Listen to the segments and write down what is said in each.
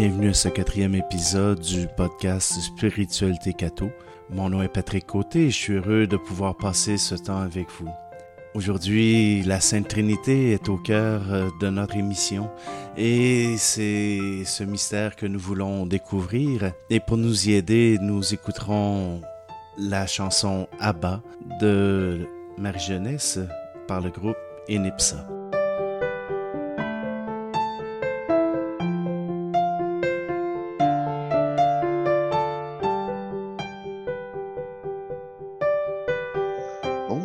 Bienvenue à ce quatrième épisode du podcast Spiritualité Cato. Mon nom est Patrick Côté et je suis heureux de pouvoir passer ce temps avec vous. Aujourd'hui, la Sainte Trinité est au cœur euh, de notre émission et c'est ce mystère que nous voulons découvrir. Et pour nous y aider, nous écouterons la chanson Abba de Marie Jeunesse par le groupe Enipsa.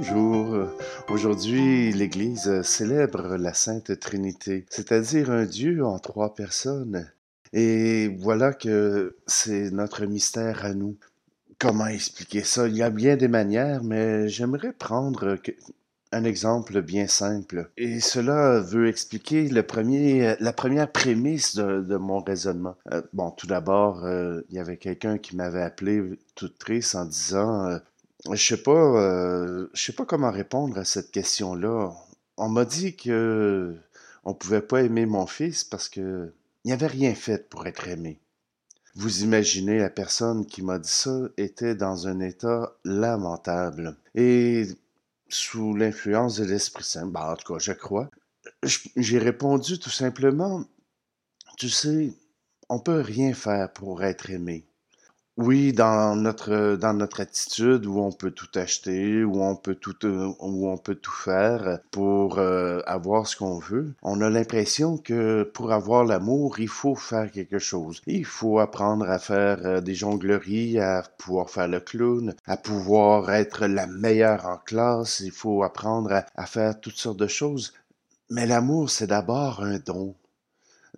Bonjour. Aujourd'hui, l'Église célèbre la Sainte Trinité, c'est-à-dire un Dieu en trois personnes. Et voilà que c'est notre mystère à nous. Comment expliquer ça? Il y a bien des manières, mais j'aimerais prendre un exemple bien simple. Et cela veut expliquer le premier, la première prémisse de, mon raisonnement. Euh, bon, tout d'abord, euh, il y avait quelqu'un qui m'avait appelé tout triste en disant euh, je sais pas, euh, je sais pas comment répondre à cette question-là. On m'a dit que on pouvait pas aimer mon fils parce que il avait rien fait pour être aimé. Vous imaginez la personne qui m'a dit ça était dans un état lamentable et sous l'influence de l'Esprit Saint. Ben, en tout cas, je crois. J'ai répondu tout simplement, tu sais, on peut rien faire pour être aimé. Oui, dans notre dans notre attitude où on peut tout acheter, où on peut tout euh, où on peut tout faire pour euh, avoir ce qu'on veut, on a l'impression que pour avoir l'amour, il faut faire quelque chose. Il faut apprendre à faire euh, des jongleries, à pouvoir faire le clown, à pouvoir être la meilleure en classe. Il faut apprendre à faire toutes sortes de choses. Mais l'amour, c'est d'abord un don.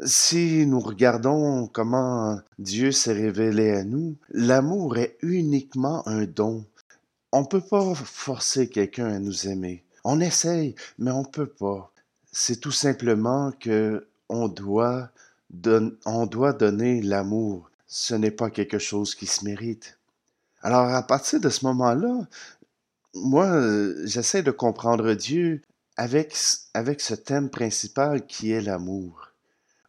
Si nous regardons comment Dieu s'est révélé à nous, l'amour est uniquement un don. On ne peut pas forcer quelqu'un à nous aimer. On essaye, mais on ne peut pas. C'est tout simplement que on doit, on doit donner l'amour. Ce n'est pas quelque chose qui se mérite. Alors à partir de ce moment-là, moi, j'essaie de comprendre Dieu avec, avec ce thème principal qui est l'amour.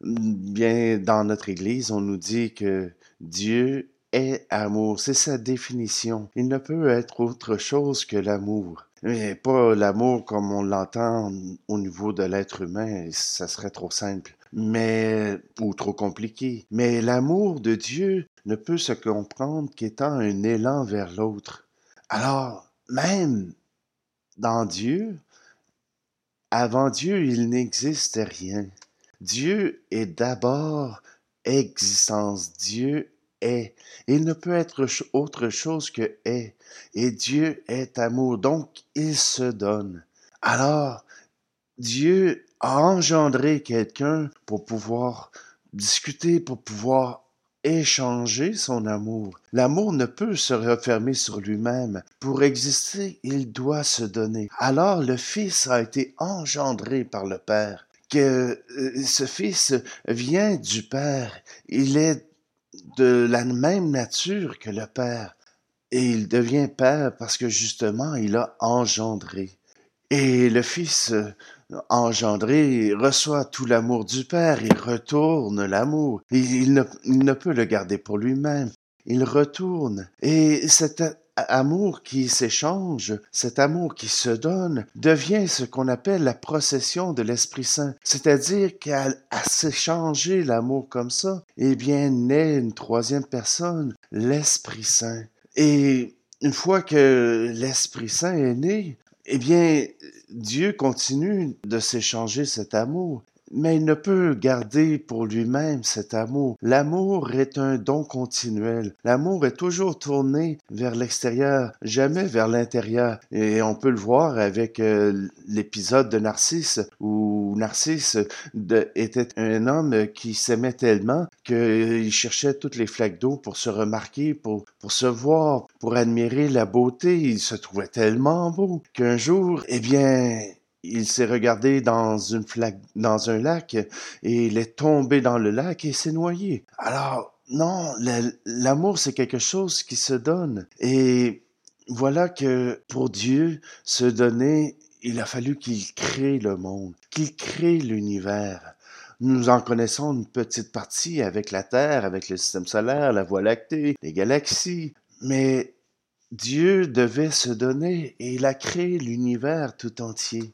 Bien, dans notre Église, on nous dit que Dieu est amour. C'est sa définition. Il ne peut être autre chose que l'amour. Mais pas l'amour comme on l'entend au niveau de l'être humain, ça serait trop simple. Mais, ou trop compliqué. Mais l'amour de Dieu ne peut se comprendre qu'étant un élan vers l'autre. Alors, même dans Dieu, avant Dieu, il n'existe rien. Dieu est d'abord existence. Dieu est. Il ne peut être autre chose que est. Et Dieu est amour. Donc, il se donne. Alors, Dieu a engendré quelqu'un pour pouvoir discuter, pour pouvoir échanger son amour. L'amour ne peut se refermer sur lui-même. Pour exister, il doit se donner. Alors le Fils a été engendré par le Père que euh, ce fils vient du Père. Il est de la même nature que le Père. Et il devient Père parce que justement, il a engendré. Et le Fils euh, engendré reçoit tout l'amour du Père, il retourne l'amour. Il, ne, il ne peut le garder pour lui-même. Il retourne. Et cette amour qui s'échange, cet amour qui se donne, devient ce qu'on appelle la procession de l'Esprit Saint. C'est-à-dire qu'à s'échanger l'amour comme ça, eh bien, naît une troisième personne, l'Esprit Saint. Et une fois que l'Esprit Saint est né, eh bien, Dieu continue de s'échanger cet amour mais il ne peut garder pour lui-même cet amour. L'amour est un don continuel. L'amour est toujours tourné vers l'extérieur, jamais vers l'intérieur. Et on peut le voir avec euh, l'épisode de Narcisse, où Narcisse était un homme qui s'aimait tellement qu'il cherchait toutes les flaques d'eau pour se remarquer, pour, pour se voir, pour admirer la beauté. Il se trouvait tellement beau qu'un jour, eh bien, il s'est regardé dans une dans un lac et il est tombé dans le lac et s'est noyé. Alors, non, l'amour, c'est quelque chose qui se donne. Et voilà que pour Dieu, se donner, il a fallu qu'il crée le monde, qu'il crée l'univers. Nous en connaissons une petite partie avec la Terre, avec le système solaire, la Voie lactée, les galaxies. Mais Dieu devait se donner et il a créé l'univers tout entier.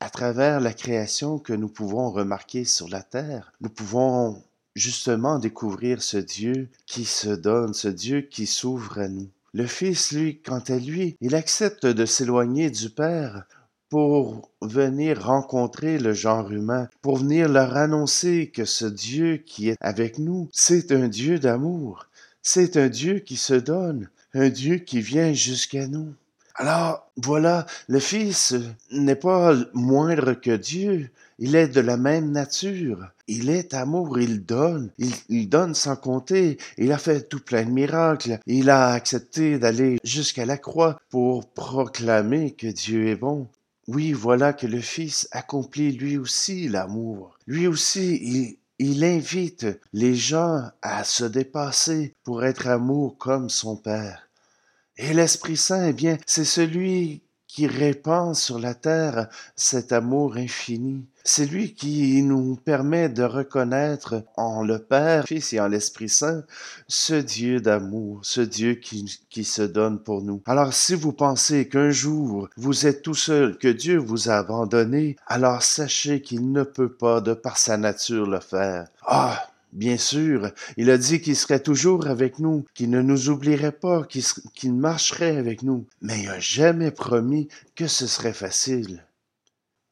À travers la création que nous pouvons remarquer sur la Terre, nous pouvons justement découvrir ce Dieu qui se donne, ce Dieu qui s'ouvre à nous. Le Fils, lui, quant à lui, il accepte de s'éloigner du Père pour venir rencontrer le genre humain, pour venir leur annoncer que ce Dieu qui est avec nous, c'est un Dieu d'amour, c'est un Dieu qui se donne, un Dieu qui vient jusqu'à nous. Alors, voilà, le Fils n'est pas moindre que Dieu, il est de la même nature. Il est amour, il donne, il, donne sans compter. Il a fait tout plein de miracles. Il a accepté d'aller jusqu'à la croix pour proclamer que Dieu est bon. Oui, voilà que le Fils accomplit lui aussi l'amour. Lui aussi, il invite les gens à se dépasser pour être amour comme son Père. Et l'Esprit Saint, eh bien, c'est celui qui répand sur la terre cet amour infini. C'est lui qui nous permet de reconnaître en le Père, Fils et en l'Esprit Saint ce Dieu d'amour, ce Dieu qui, qui se donne pour nous. Alors si vous pensez qu'un jour vous êtes tout seul, que Dieu vous a abandonné, alors sachez qu'il ne peut pas de par sa nature le faire. Ah, Bien sûr, il a dit qu'il serait toujours avec nous, qu'il ne nous oublierait pas, qu'il marcherait avec nous, mais il n'a jamais promis que ce serait facile.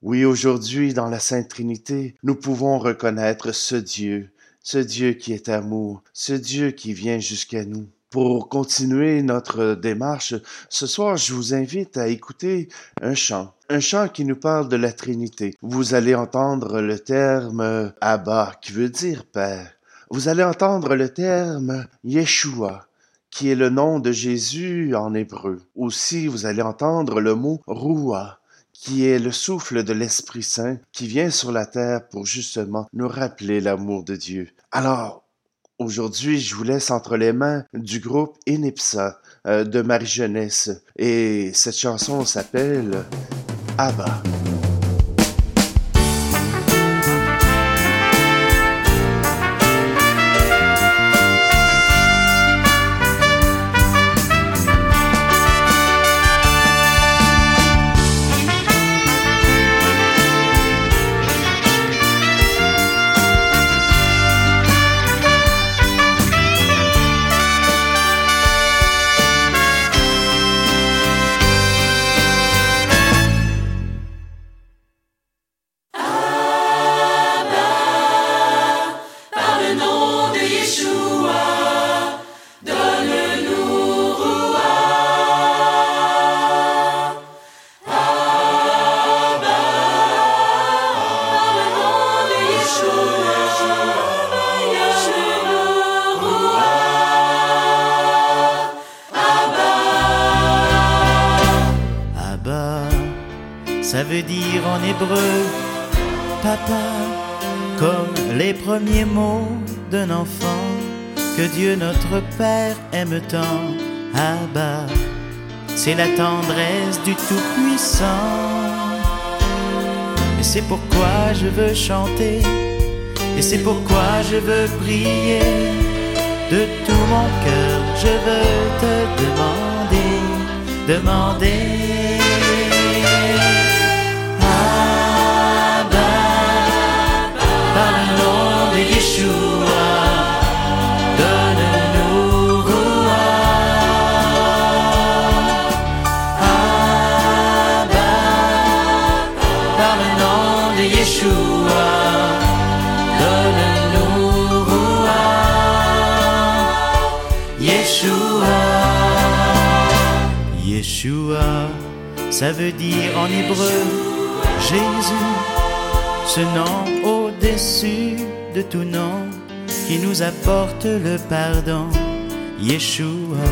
Oui, aujourd'hui, dans la Sainte Trinité, nous pouvons reconnaître ce Dieu, ce Dieu qui est amour, ce Dieu qui vient jusqu'à nous. Pour continuer notre démarche, ce soir, je vous invite à écouter un chant, un chant qui nous parle de la Trinité. Vous allez entendre le terme Abba, qui veut dire Père. Vous allez entendre le terme Yeshua, qui est le nom de Jésus en hébreu. Aussi, vous allez entendre le mot Roua, qui est le souffle de l'Esprit Saint qui vient sur la terre pour justement nous rappeler l'amour de Dieu. Alors, aujourd'hui, je vous laisse entre les mains du groupe Enipsa euh, de Marie Jeunesse et cette chanson s'appelle Abba. Hébreu papa, comme les premiers mots d'un enfant que Dieu notre Père aime tant. Abba, c'est la tendresse du Tout-Puissant. Et c'est pourquoi je veux chanter, et c'est pourquoi je veux prier. De tout mon cœur, je veux te demander, demander ça veut dire en hébreu Jésus, ce nom au-dessus de tout nom qui nous apporte le pardon. Yeshua,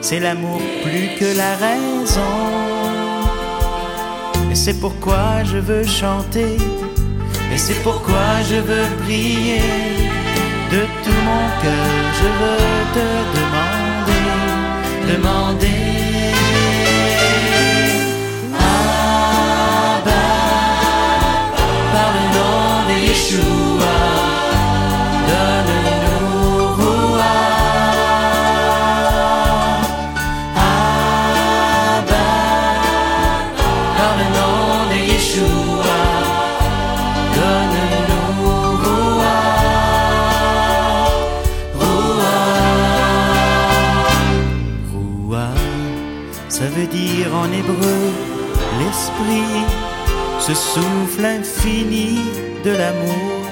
c'est l'amour plus que la raison. Et c'est pourquoi je veux chanter, et c'est pourquoi je veux prier. De tout mon cœur, je veux te demander, demander. Ce souffle infini de l'amour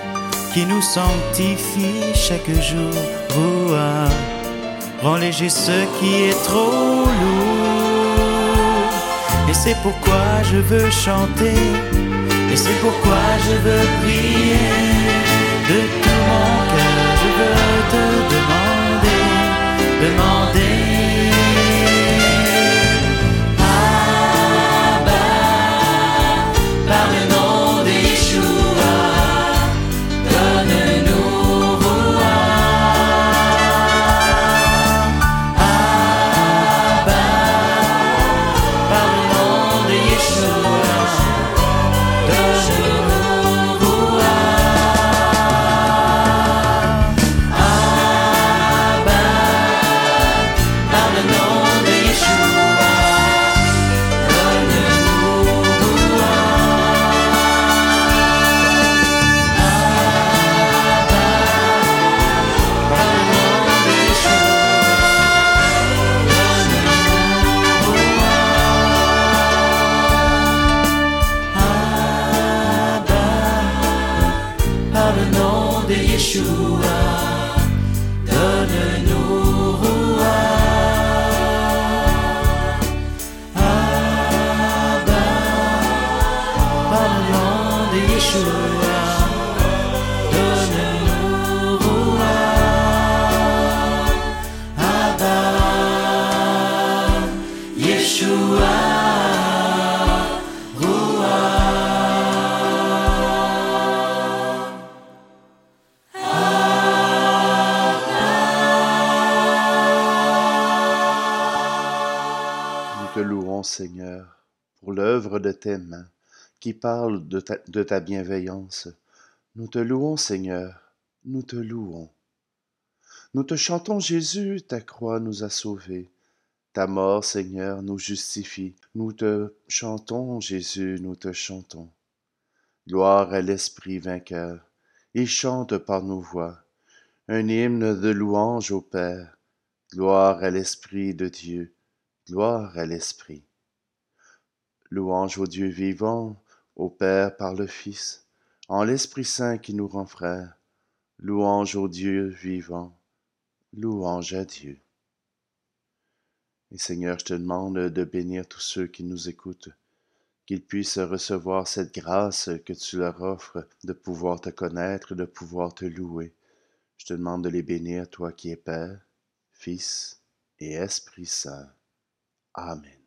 qui nous sanctifie chaque jour. Roua, rend léger ce qui est trop lourd. Et c'est pourquoi je veux chanter, et c'est pourquoi je veux prier. De tout mon cœur, je veux te demander, demander. Louons, Seigneur, pour l'œuvre de tes mains qui parle de ta, de ta bienveillance. Nous te louons, Seigneur, nous te louons. Nous te chantons, Jésus, ta croix nous a sauvés. Ta mort, Seigneur, nous justifie. Nous te chantons, Jésus, nous te chantons. Gloire à l'Esprit vainqueur. Il chante par nos voix un hymne de louange au Père. Gloire à l'Esprit de Dieu. Gloire à l'Esprit. Louange au Dieu vivant, au Père par le Fils, en l'Esprit Saint qui nous rend frères. Louange au Dieu vivant. Louange à Dieu. Et Seigneur, je te demande de bénir tous ceux qui nous écoutent, qu'ils puissent recevoir cette grâce que tu leur offres de pouvoir te connaître, de pouvoir te louer. Je te demande de les bénir, toi qui es Père, Fils et Esprit Saint. Amen.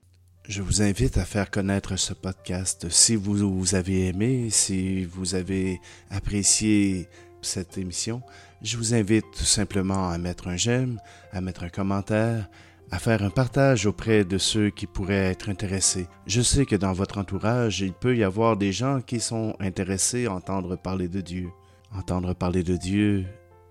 Je vous invite à faire connaître ce podcast. Si vous, vous avez aimé, si vous avez apprécié cette émission, je vous invite tout simplement à mettre un j'aime, à mettre un commentaire, à faire un partage auprès de ceux qui pourraient être intéressés. Je sais que dans votre entourage, il peut y avoir des gens qui sont intéressés à entendre parler de Dieu. Entendre parler de Dieu,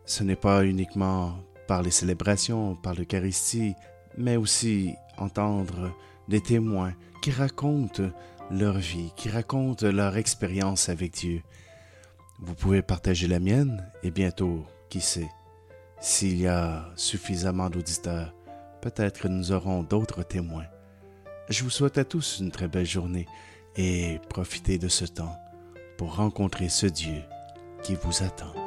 ce n'est pas uniquement par les célébrations, par l'Eucharistie, mais aussi entendre des témoins qui racontent leur vie, qui racontent leur expérience avec Dieu. Vous pouvez partager la mienne et bientôt, qui sait, s'il y a suffisamment d'auditeurs, peut-être nous aurons d'autres témoins. Je vous souhaite à tous une très belle journée et profitez de ce temps pour rencontrer ce Dieu qui vous attend.